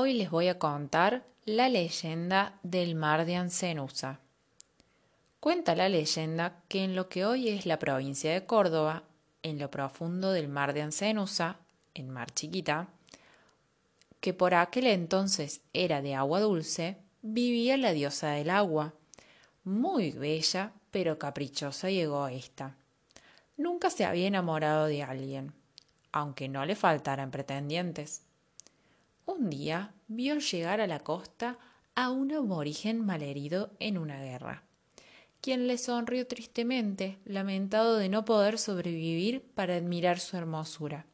Hoy les voy a contar la leyenda del mar de Ancenusa. Cuenta la leyenda que en lo que hoy es la provincia de Córdoba, en lo profundo del mar de Ancenusa, en Mar Chiquita, que por aquel entonces era de agua dulce, vivía la diosa del agua, muy bella pero caprichosa y egoísta. Nunca se había enamorado de alguien, aunque no le faltaran pretendientes. Un día vio llegar a la costa a un aborigen malherido en una guerra, quien le sonrió tristemente, lamentado de no poder sobrevivir para admirar su hermosura.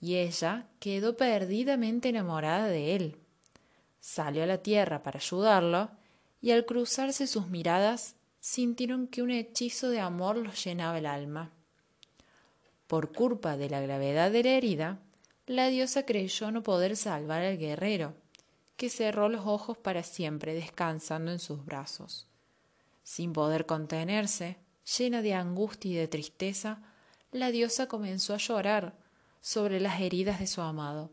Y ella quedó perdidamente enamorada de él. Salió a la tierra para ayudarlo, y al cruzarse sus miradas sintieron que un hechizo de amor los llenaba el alma. Por culpa de la gravedad de la herida, la diosa creyó no poder salvar al guerrero, que cerró los ojos para siempre descansando en sus brazos. Sin poder contenerse, llena de angustia y de tristeza, la diosa comenzó a llorar sobre las heridas de su amado.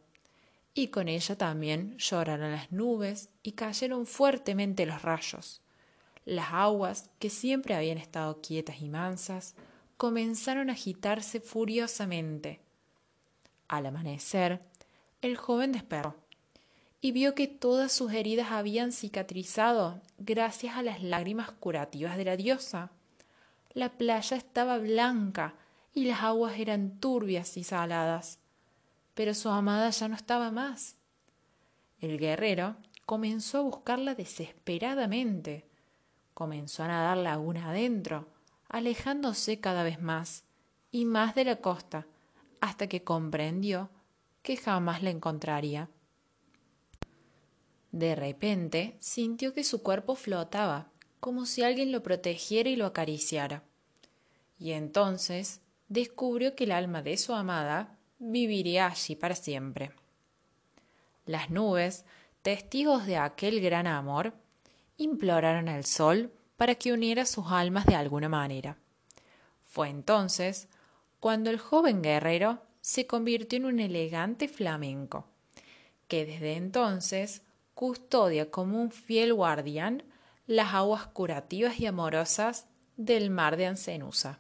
Y con ella también lloraron las nubes y cayeron fuertemente los rayos. Las aguas, que siempre habían estado quietas y mansas, comenzaron a agitarse furiosamente. Al amanecer, el joven despertó y vio que todas sus heridas habían cicatrizado gracias a las lágrimas curativas de la diosa. La playa estaba blanca y las aguas eran turbias y saladas, pero su amada ya no estaba más. El guerrero comenzó a buscarla desesperadamente, comenzó a nadar laguna adentro, alejándose cada vez más y más de la costa, hasta que comprendió que jamás la encontraría. De repente sintió que su cuerpo flotaba, como si alguien lo protegiera y lo acariciara. Y entonces descubrió que el alma de su amada viviría allí para siempre. Las nubes, testigos de aquel gran amor, imploraron al sol para que uniera sus almas de alguna manera. Fue entonces cuando el joven guerrero se convirtió en un elegante flamenco, que desde entonces custodia como un fiel guardián las aguas curativas y amorosas del mar de Ancenusa.